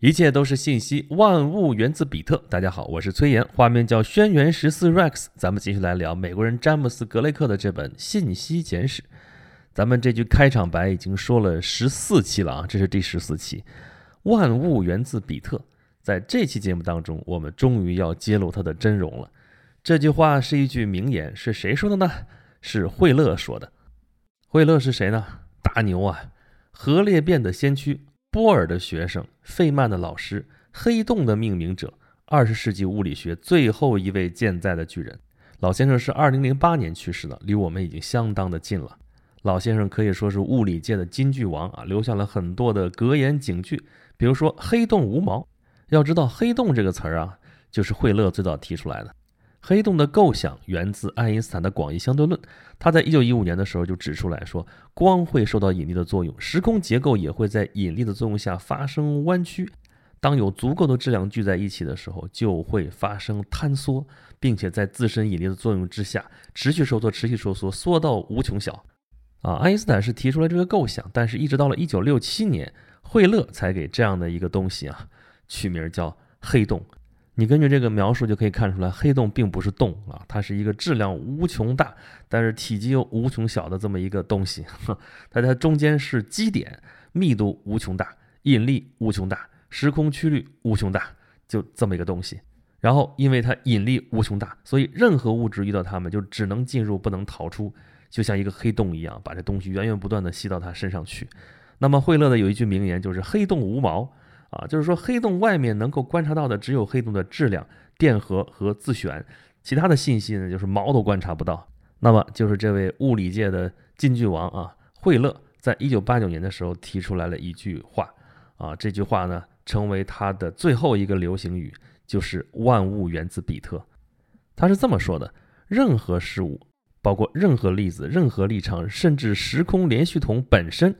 一切都是信息，万物源自比特。大家好，我是崔岩，画面叫轩辕十四 Rex。咱们继续来聊美国人詹姆斯·格雷克的这本《信息简史》。咱们这句开场白已经说了十四期了啊，这是第十四期。万物源自比特，在这期节目当中，我们终于要揭露它的真容了。这句话是一句名言，是谁说的呢？是惠勒说的。惠勒是谁呢？大牛啊，核裂变的先驱。波尔的学生，费曼的老师，黑洞的命名者，二十世纪物理学最后一位健在的巨人。老先生是二零零八年去世的，离我们已经相当的近了。老先生可以说是物理界的金句王啊，留下了很多的格言警句，比如说“黑洞无毛”。要知道“黑洞”这个词儿啊，就是惠勒最早提出来的。黑洞的构想源自爱因斯坦的广义相对论。他在一九一五年的时候就指出来说，光会受到引力的作用，时空结构也会在引力的作用下发生弯曲。当有足够的质量聚在一起的时候，就会发生坍缩，并且在自身引力的作用之下持续收缩、持续收缩，缩到无穷小。啊，爱因斯坦是提出了这个构想，但是一直到了一九六七年，惠勒才给这样的一个东西啊取名叫黑洞。你根据这个描述就可以看出来，黑洞并不是洞啊，它是一个质量无穷大，但是体积又无穷小的这么一个东西。它它中间是基点，密度无穷大，引力无穷大，时空曲率无穷大，就这么一个东西。然后因为它引力无穷大，所以任何物质遇到它们就只能进入，不能逃出，就像一个黑洞一样，把这东西源源不断的吸到它身上去。那么惠勒的有一句名言就是“黑洞无毛”。啊，就是说黑洞外面能够观察到的只有黑洞的质量、电荷和自旋，其他的信息呢就是毛都观察不到。那么就是这位物理界的金句王啊，惠勒，在一九八九年的时候提出来了一句话，啊，这句话呢成为他的最后一个流行语，就是万物源自比特。他是这么说的：任何事物，包括任何粒子、任何立场，甚至时空连续统本身。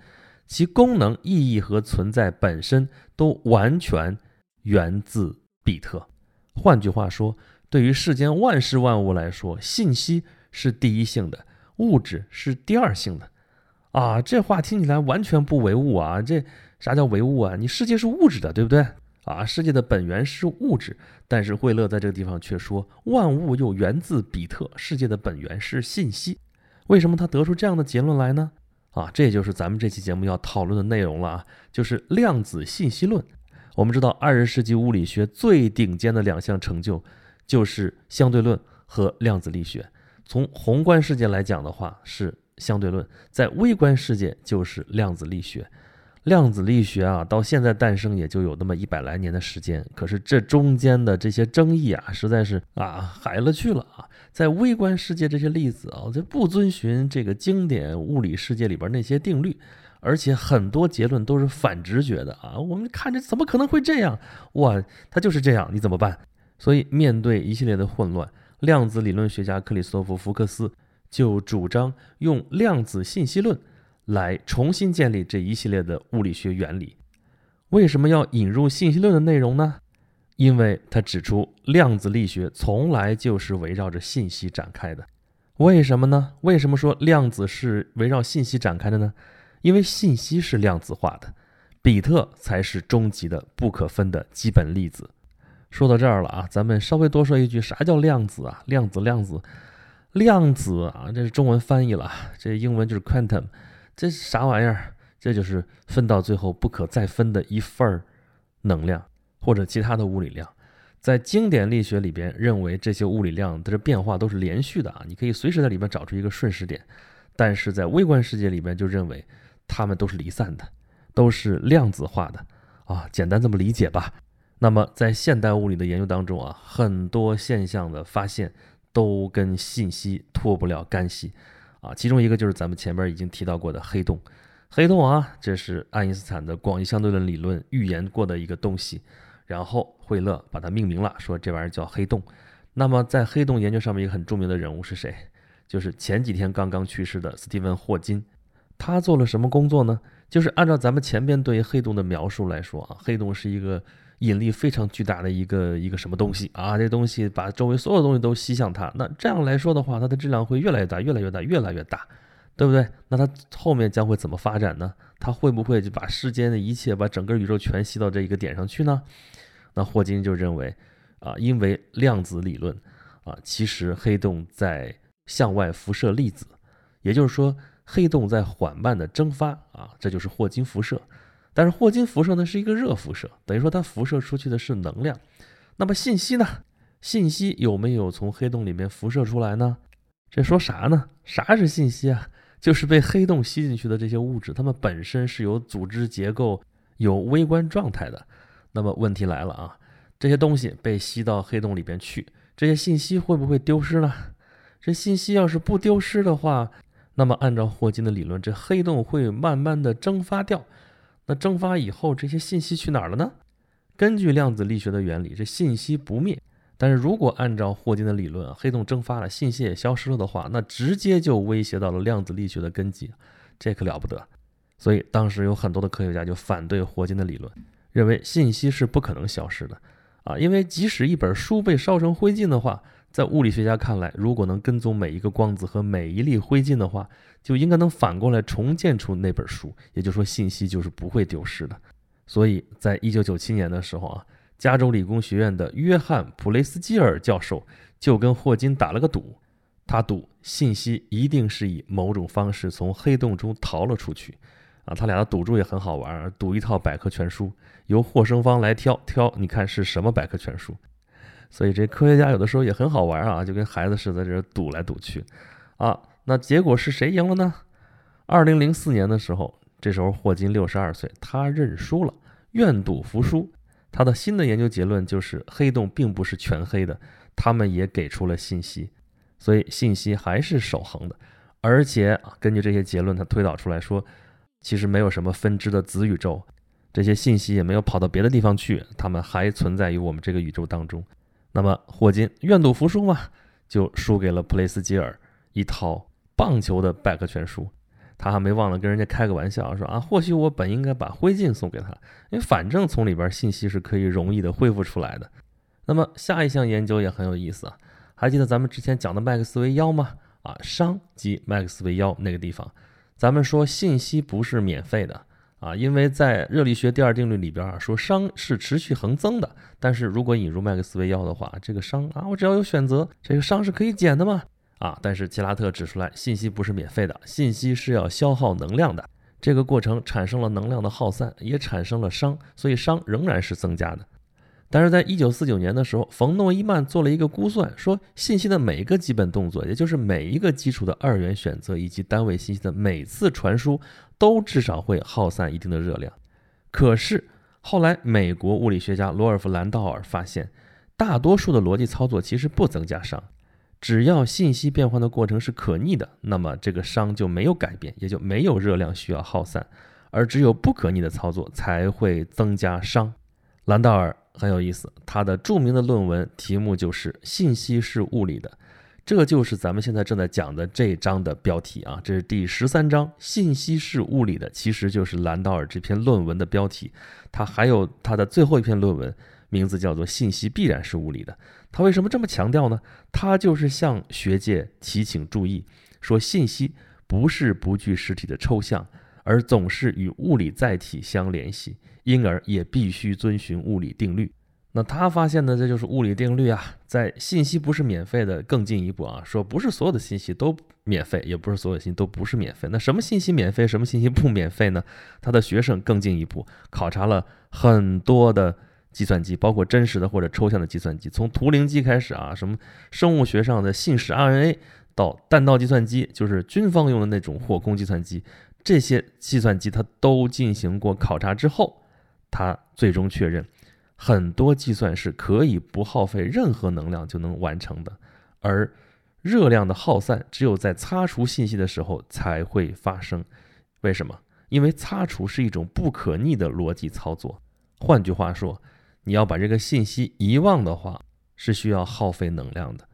其功能、意义和存在本身都完全源自比特。换句话说，对于世间万事万物来说，信息是第一性的，物质是第二性的。啊，这话听起来完全不唯物啊！这啥叫唯物啊？你世界是物质的，对不对？啊，世界的本源是物质，但是惠勒在这个地方却说，万物又源自比特，世界的本源是信息。为什么他得出这样的结论来呢？啊，这也就是咱们这期节目要讨论的内容了啊，就是量子信息论。我们知道，二十世纪物理学最顶尖的两项成就就是相对论和量子力学。从宏观世界来讲的话，是相对论；在微观世界，就是量子力学。量子力学啊，到现在诞生也就有那么一百来年的时间，可是这中间的这些争议啊，实在是啊海了去了啊！在微观世界这些粒子啊，就不遵循这个经典物理世界里边那些定律，而且很多结论都是反直觉的啊！我们看着怎么可能会这样？哇，它就是这样，你怎么办？所以面对一系列的混乱，量子理论学家克里斯托弗·福克斯就主张用量子信息论。来重新建立这一系列的物理学原理。为什么要引入信息论的内容呢？因为他指出，量子力学从来就是围绕着信息展开的。为什么呢？为什么说量子是围绕信息展开的呢？因为信息是量子化的，比特才是终极的、不可分的基本粒子。说到这儿了啊，咱们稍微多说一句，啥叫量子啊？量子，量子，量子啊，这是中文翻译了，这英文就是 quantum。这是啥玩意儿？这就是分到最后不可再分的一份儿能量，或者其他的物理量。在经典力学里边，认为这些物理量的变化都是连续的啊，你可以随时在里面找出一个瞬时点。但是在微观世界里边，就认为它们都是离散的，都是量子化的啊。简单这么理解吧。那么在现代物理的研究当中啊，很多现象的发现都跟信息脱不了干系。啊，其中一个就是咱们前面已经提到过的黑洞，黑洞啊，这是爱因斯坦的广义相对论理论预言过的一个东西，然后惠勒把它命名了，说这玩意儿叫黑洞。那么在黑洞研究上面，一个很著名的人物是谁？就是前几天刚刚去世的斯蒂芬霍金。他做了什么工作呢？就是按照咱们前边对于黑洞的描述来说啊，黑洞是一个。引力非常巨大的一个一个什么东西啊？这东西把周围所有东西都吸向它。那这样来说的话，它的质量会越来越大，越来越大，越来越大。对不对？那它后面将会怎么发展呢？它会不会就把世间的一切，把整个宇宙全吸到这一个点上去呢？那霍金就认为，啊，因为量子理论，啊，其实黑洞在向外辐射粒子，也就是说，黑洞在缓慢的蒸发，啊，这就是霍金辐射。但是霍金辐射呢是一个热辐射，等于说它辐射出去的是能量。那么信息呢？信息有没有从黑洞里面辐射出来呢？这说啥呢？啥是信息啊？就是被黑洞吸进去的这些物质，它们本身是有组织结构、有微观状态的。那么问题来了啊，这些东西被吸到黑洞里边去，这些信息会不会丢失呢？这信息要是不丢失的话，那么按照霍金的理论，这黑洞会慢慢的蒸发掉。那蒸发以后，这些信息去哪儿了呢？根据量子力学的原理，这信息不灭。但是如果按照霍金的理论，黑洞蒸发了，信息也消失了的话，那直接就威胁到了量子力学的根基，这可了不得。所以当时有很多的科学家就反对霍金的理论，认为信息是不可能消失的啊，因为即使一本书被烧成灰烬的话，在物理学家看来，如果能跟踪每一个光子和每一粒灰烬的话，就应该能反过来重建出那本书，也就是说信息就是不会丢失的。所以在一九九七年的时候啊。加州理工学院的约翰·普雷斯基尔教授就跟霍金打了个赌，他赌信息一定是以某种方式从黑洞中逃了出去。啊，他俩的赌注也很好玩，赌一套百科全书，由获胜方来挑挑，你看是什么百科全书。所以这科学家有的时候也很好玩啊，就跟孩子似的，在这赌来赌去。啊，那结果是谁赢了呢？二零零四年的时候，这时候霍金六十二岁，他认输了，愿赌服输。他的新的研究结论就是，黑洞并不是全黑的，他们也给出了信息，所以信息还是守恒的。而且根据这些结论，他推导出来说，其实没有什么分支的子宇宙，这些信息也没有跑到别的地方去，他们还存在于我们这个宇宙当中。那么霍金愿赌服输嘛，就输给了普雷斯基尔一套棒球的百科全书。他还没忘了跟人家开个玩笑，说啊，或许我本应该把灰烬送给他，因为反正从里边信息是可以容易的恢复出来的。那么下一项研究也很有意思啊，还记得咱们之前讲的麦克斯韦腰吗？啊，熵及麦克斯韦腰那个地方，咱们说信息不是免费的啊，因为在热力学第二定律里边啊，说熵是持续恒增的，但是如果引入麦克斯韦要的话，这个熵啊，我只要有选择，这个熵是可以减的嘛。啊！但是齐拉特指出来，信息不是免费的，信息是要消耗能量的。这个过程产生了能量的耗散，也产生了熵，所以熵仍然是增加的。但是在一九四九年的时候，冯诺依曼做了一个估算，说信息的每一个基本动作，也就是每一个基础的二元选择以及单位信息的每次传输，都至少会耗散一定的热量。可是后来，美国物理学家罗尔夫·兰道尔发现，大多数的逻辑操作其实不增加熵。只要信息变换的过程是可逆的，那么这个熵就没有改变，也就没有热量需要耗散，而只有不可逆的操作才会增加熵。兰道尔很有意思，他的著名的论文题目就是“信息是物理的”，这就是咱们现在正在讲的这章的标题啊，这是第十三章“信息是物理的”，其实就是兰道尔这篇论文的标题。他还有他的最后一篇论文。名字叫做“信息必然是物理的”，他为什么这么强调呢？他就是向学界提醒注意，说信息不是不具实体的抽象，而总是与物理载体相联系，因而也必须遵循物理定律。那他发现的这就是物理定律啊，在信息不是免费的更进一步啊，说不是所有的信息都免费，也不是所有信息都不是免费。那什么信息免费，什么信息不免费呢？他的学生更进一步考察了很多的。计算机包括真实的或者抽象的计算机，从图灵机开始啊，什么生物学上的信使 RNA，到弹道计算机，就是军方用的那种火控计算机，这些计算机它都进行过考察之后，它最终确认，很多计算是可以不耗费任何能量就能完成的，而热量的耗散只有在擦除信息的时候才会发生。为什么？因为擦除是一种不可逆的逻辑操作。换句话说。你要把这个信息遗忘的话，是需要耗费能量的。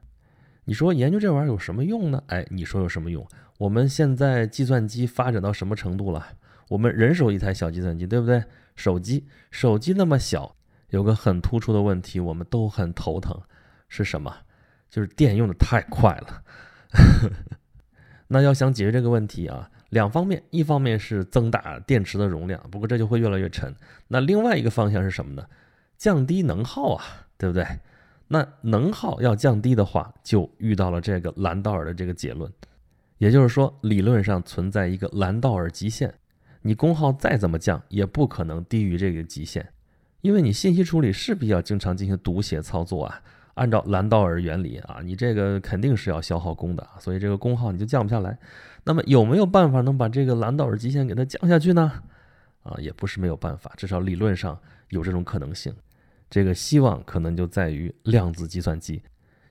你说研究这玩意儿有什么用呢？哎，你说有什么用？我们现在计算机发展到什么程度了？我们人手一台小计算机，对不对？手机，手机那么小，有个很突出的问题，我们都很头疼，是什么？就是电用的太快了。那要想解决这个问题啊，两方面，一方面是增大电池的容量，不过这就会越来越沉。那另外一个方向是什么呢？降低能耗啊，对不对？那能耗要降低的话，就遇到了这个兰道尔的这个结论，也就是说，理论上存在一个兰道尔极限，你功耗再怎么降，也不可能低于这个极限，因为你信息处理势必要经常进行读写操作啊。按照兰道尔原理啊，你这个肯定是要消耗功的，所以这个功耗你就降不下来。那么有没有办法能把这个兰道尔极限给它降下去呢？啊，也不是没有办法，至少理论上有这种可能性。这个希望可能就在于量子计算机。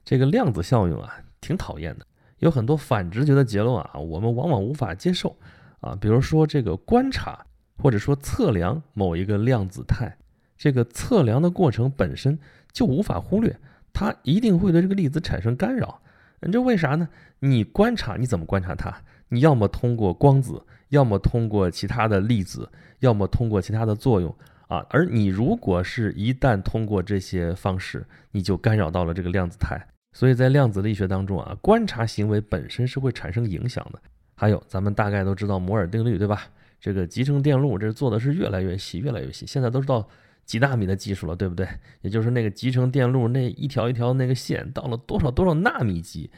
这个量子效应啊，挺讨厌的，有很多反直觉的结论啊，我们往往无法接受啊。比如说这个观察或者说测量某一个量子态，这个测量的过程本身就无法忽略。它一定会对这个粒子产生干扰，你这为啥呢？你观察你怎么观察它？你要么通过光子，要么通过其他的粒子，要么通过其他的作用啊。而你如果是一旦通过这些方式，你就干扰到了这个量子态。所以在量子力学当中啊，观察行为本身是会产生影响的。还有，咱们大概都知道摩尔定律，对吧？这个集成电路这做的是越来越细，越来越细，现在都知道。几纳米的技术了，对不对？也就是那个集成电路那一条一条那个线到了多少多少纳米级？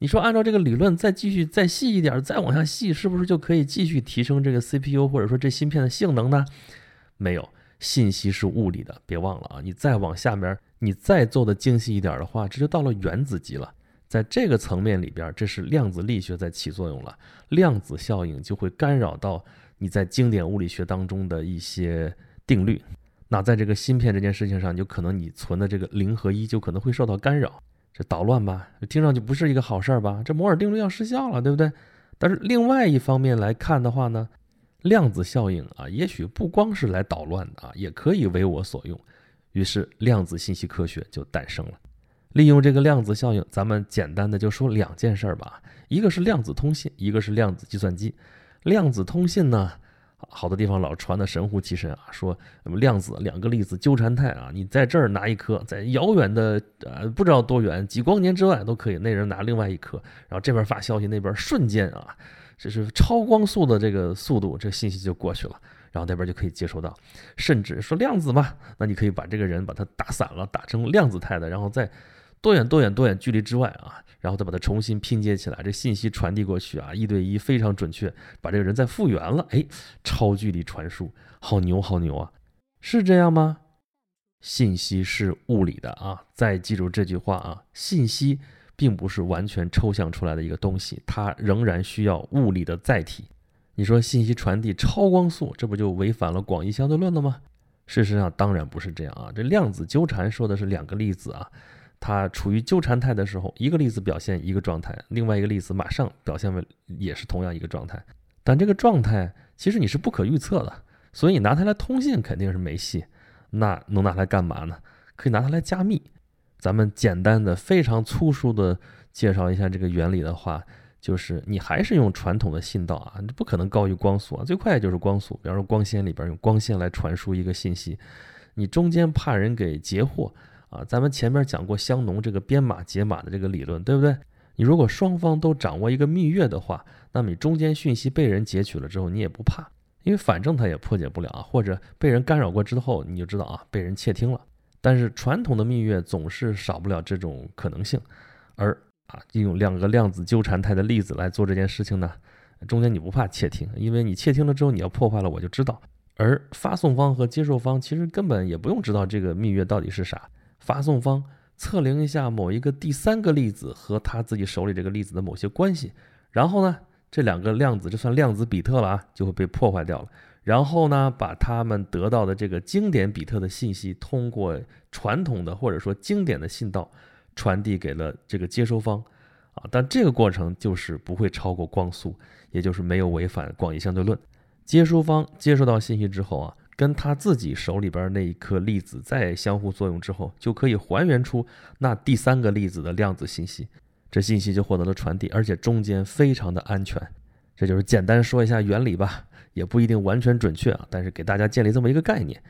你说按照这个理论再继续再细一点，再往下细，是不是就可以继续提升这个 CPU 或者说这芯片的性能呢？没有，信息是物理的，别忘了啊！你再往下面，你再做的精细一点的话，这就到了原子级了。在这个层面里边，这是量子力学在起作用了，量子效应就会干扰到你在经典物理学当中的一些定律。那在这个芯片这件事情上，就可能你存的这个零和一就可能会受到干扰，这捣乱吧？听上去不是一个好事儿吧？这摩尔定律要失效了，对不对？但是另外一方面来看的话呢，量子效应啊，也许不光是来捣乱的啊，也可以为我所用。于是量子信息科学就诞生了。利用这个量子效应，咱们简单的就说两件事儿吧，一个是量子通信，一个是量子计算机。量子通信呢？好多地方老传的神乎其神啊，说什么量子两个粒子纠缠态啊，你在这儿拿一颗，在遥远的呃不知道多远几光年之外都可以，那人拿另外一颗，然后这边发消息，那边瞬间啊，这是超光速的这个速度，这信息就过去了，然后那边就可以接收到，甚至说量子嘛，那你可以把这个人把它打散了，打成量子态的，然后再。多远多远多远距离之外啊，然后再把它重新拼接起来，这信息传递过去啊，一对一非常准确，把这个人再复原了，哎，超距离传输，好牛好牛啊，是这样吗？信息是物理的啊，再记住这句话啊，信息并不是完全抽象出来的一个东西，它仍然需要物理的载体。你说信息传递超光速，这不就违反了广义相对论了吗？事实上当然不是这样啊，这量子纠缠说的是两个粒子啊。它处于纠缠态的时候，一个粒子表现一个状态，另外一个粒子马上表现为也是同样一个状态。但这个状态其实你是不可预测的，所以你拿它来通信肯定是没戏。那能拿它干嘛呢？可以拿它来加密。咱们简单的、非常粗疏的介绍一下这个原理的话，就是你还是用传统的信道啊，你不可能高于光速啊，最快就是光速。比方说光纤里边用光纤来传输一个信息，你中间怕人给截获。啊，咱们前面讲过香农这个编码解码的这个理论，对不对？你如果双方都掌握一个蜜月的话，那么你中间讯息被人截取了之后，你也不怕，因为反正他也破解不了啊。或者被人干扰过之后，你就知道啊，被人窃听了。但是传统的蜜月总是少不了这种可能性，而啊，用两个量子纠缠态的例子来做这件事情呢，中间你不怕窃听，因为你窃听了之后，你要破坏了，我就知道。而发送方和接受方其实根本也不用知道这个蜜月到底是啥。发送方测量一下某一个第三个粒子和他自己手里这个粒子的某些关系，然后呢，这两个量子就算量子比特了啊，就会被破坏掉了。然后呢，把他们得到的这个经典比特的信息，通过传统的或者说经典的信道传递给了这个接收方，啊，但这个过程就是不会超过光速，也就是没有违反广义相对论。接收方接收到信息之后啊。跟他自己手里边那一颗粒子在相互作用之后，就可以还原出那第三个粒子的量子信息，这信息就获得了传递，而且中间非常的安全。这就是简单说一下原理吧，也不一定完全准确啊，但是给大家建立这么一个概念。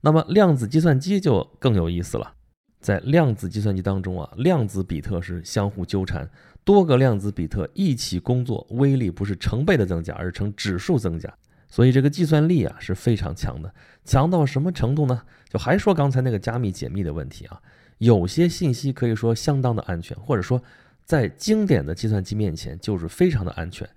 那么量子计算机就更有意思了，在量子计算机当中啊，量子比特是相互纠缠，多个量子比特一起工作，威力不是成倍的增加，而是呈指数增加。所以这个计算力啊是非常强的，强到什么程度呢？就还说刚才那个加密解密的问题啊，有些信息可以说相当的安全，或者说在经典的计算机面前就是非常的安全，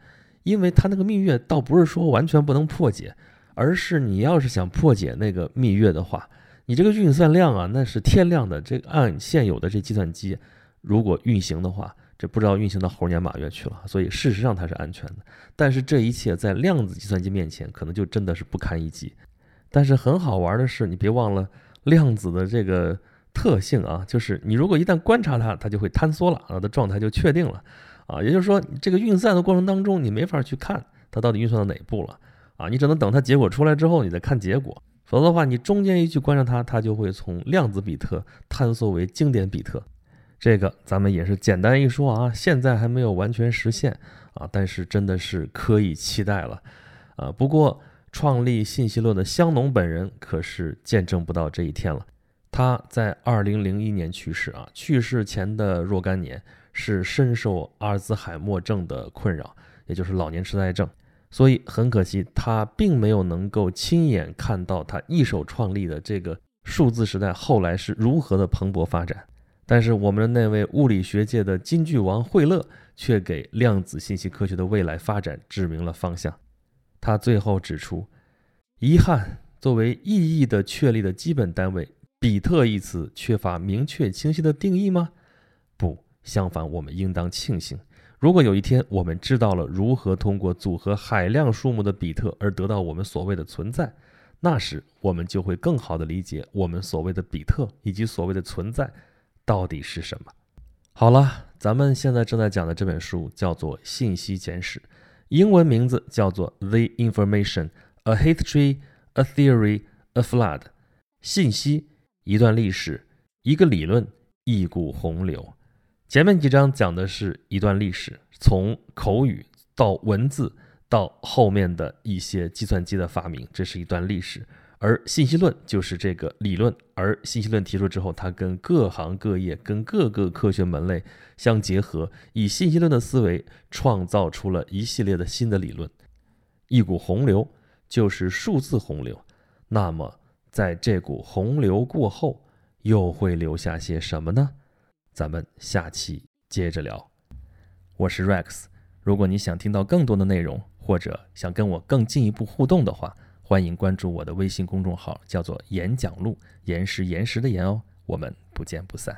因为它那个蜜月倒不是说完全不能破解，而是你要是想破解那个蜜月的话。你这个运算量啊，那是天量的。这按现有的这计算机，如果运行的话，这不知道运行到猴年马月去了。所以事实上它是安全的，但是这一切在量子计算机面前，可能就真的是不堪一击。但是很好玩的是，你别忘了量子的这个特性啊，就是你如果一旦观察它，它就会坍缩了啊，的状态就确定了啊。也就是说，这个运算的过程当中，你没法去看它到底运算到哪一步了啊，你只能等它结果出来之后，你再看结果。否则的话，你中间一去观察它，它就会从量子比特坍缩为经典比特。这个咱们也是简单一说啊，现在还没有完全实现啊，但是真的是可以期待了啊。不过，创立信息论的香农本人可是见证不到这一天了。他在二零零一年去世啊，去世前的若干年是深受阿尔兹海默症的困扰，也就是老年痴呆症。所以很可惜，他并没有能够亲眼看到他一手创立的这个数字时代后来是如何的蓬勃发展。但是我们的那位物理学界的金句王惠勒却给量子信息科学的未来发展指明了方向。他最后指出：“遗憾，作为意义的确立的基本单位，比特一词缺乏明确清晰的定义吗？相反，我们应当庆幸。”如果有一天我们知道了如何通过组合海量数目的比特而得到我们所谓的存在，那时我们就会更好地理解我们所谓的比特以及所谓的存在到底是什么。好了，咱们现在正在讲的这本书叫做《信息简史》，英文名字叫做《The Information: A History, A Theory, A Flood》，信息一段历史，一个理论，一股洪流。前面几章讲的是一段历史，从口语到文字，到后面的一些计算机的发明，这是一段历史。而信息论就是这个理论，而信息论提出之后，它跟各行各业、跟各个科学门类相结合，以信息论的思维创造出了一系列的新的理论。一股洪流就是数字洪流。那么，在这股洪流过后，又会留下些什么呢？咱们下期接着聊。我是 Rex，如果你想听到更多的内容，或者想跟我更进一步互动的话，欢迎关注我的微信公众号，叫做“演讲录”，岩石岩石的岩哦。我们不见不散。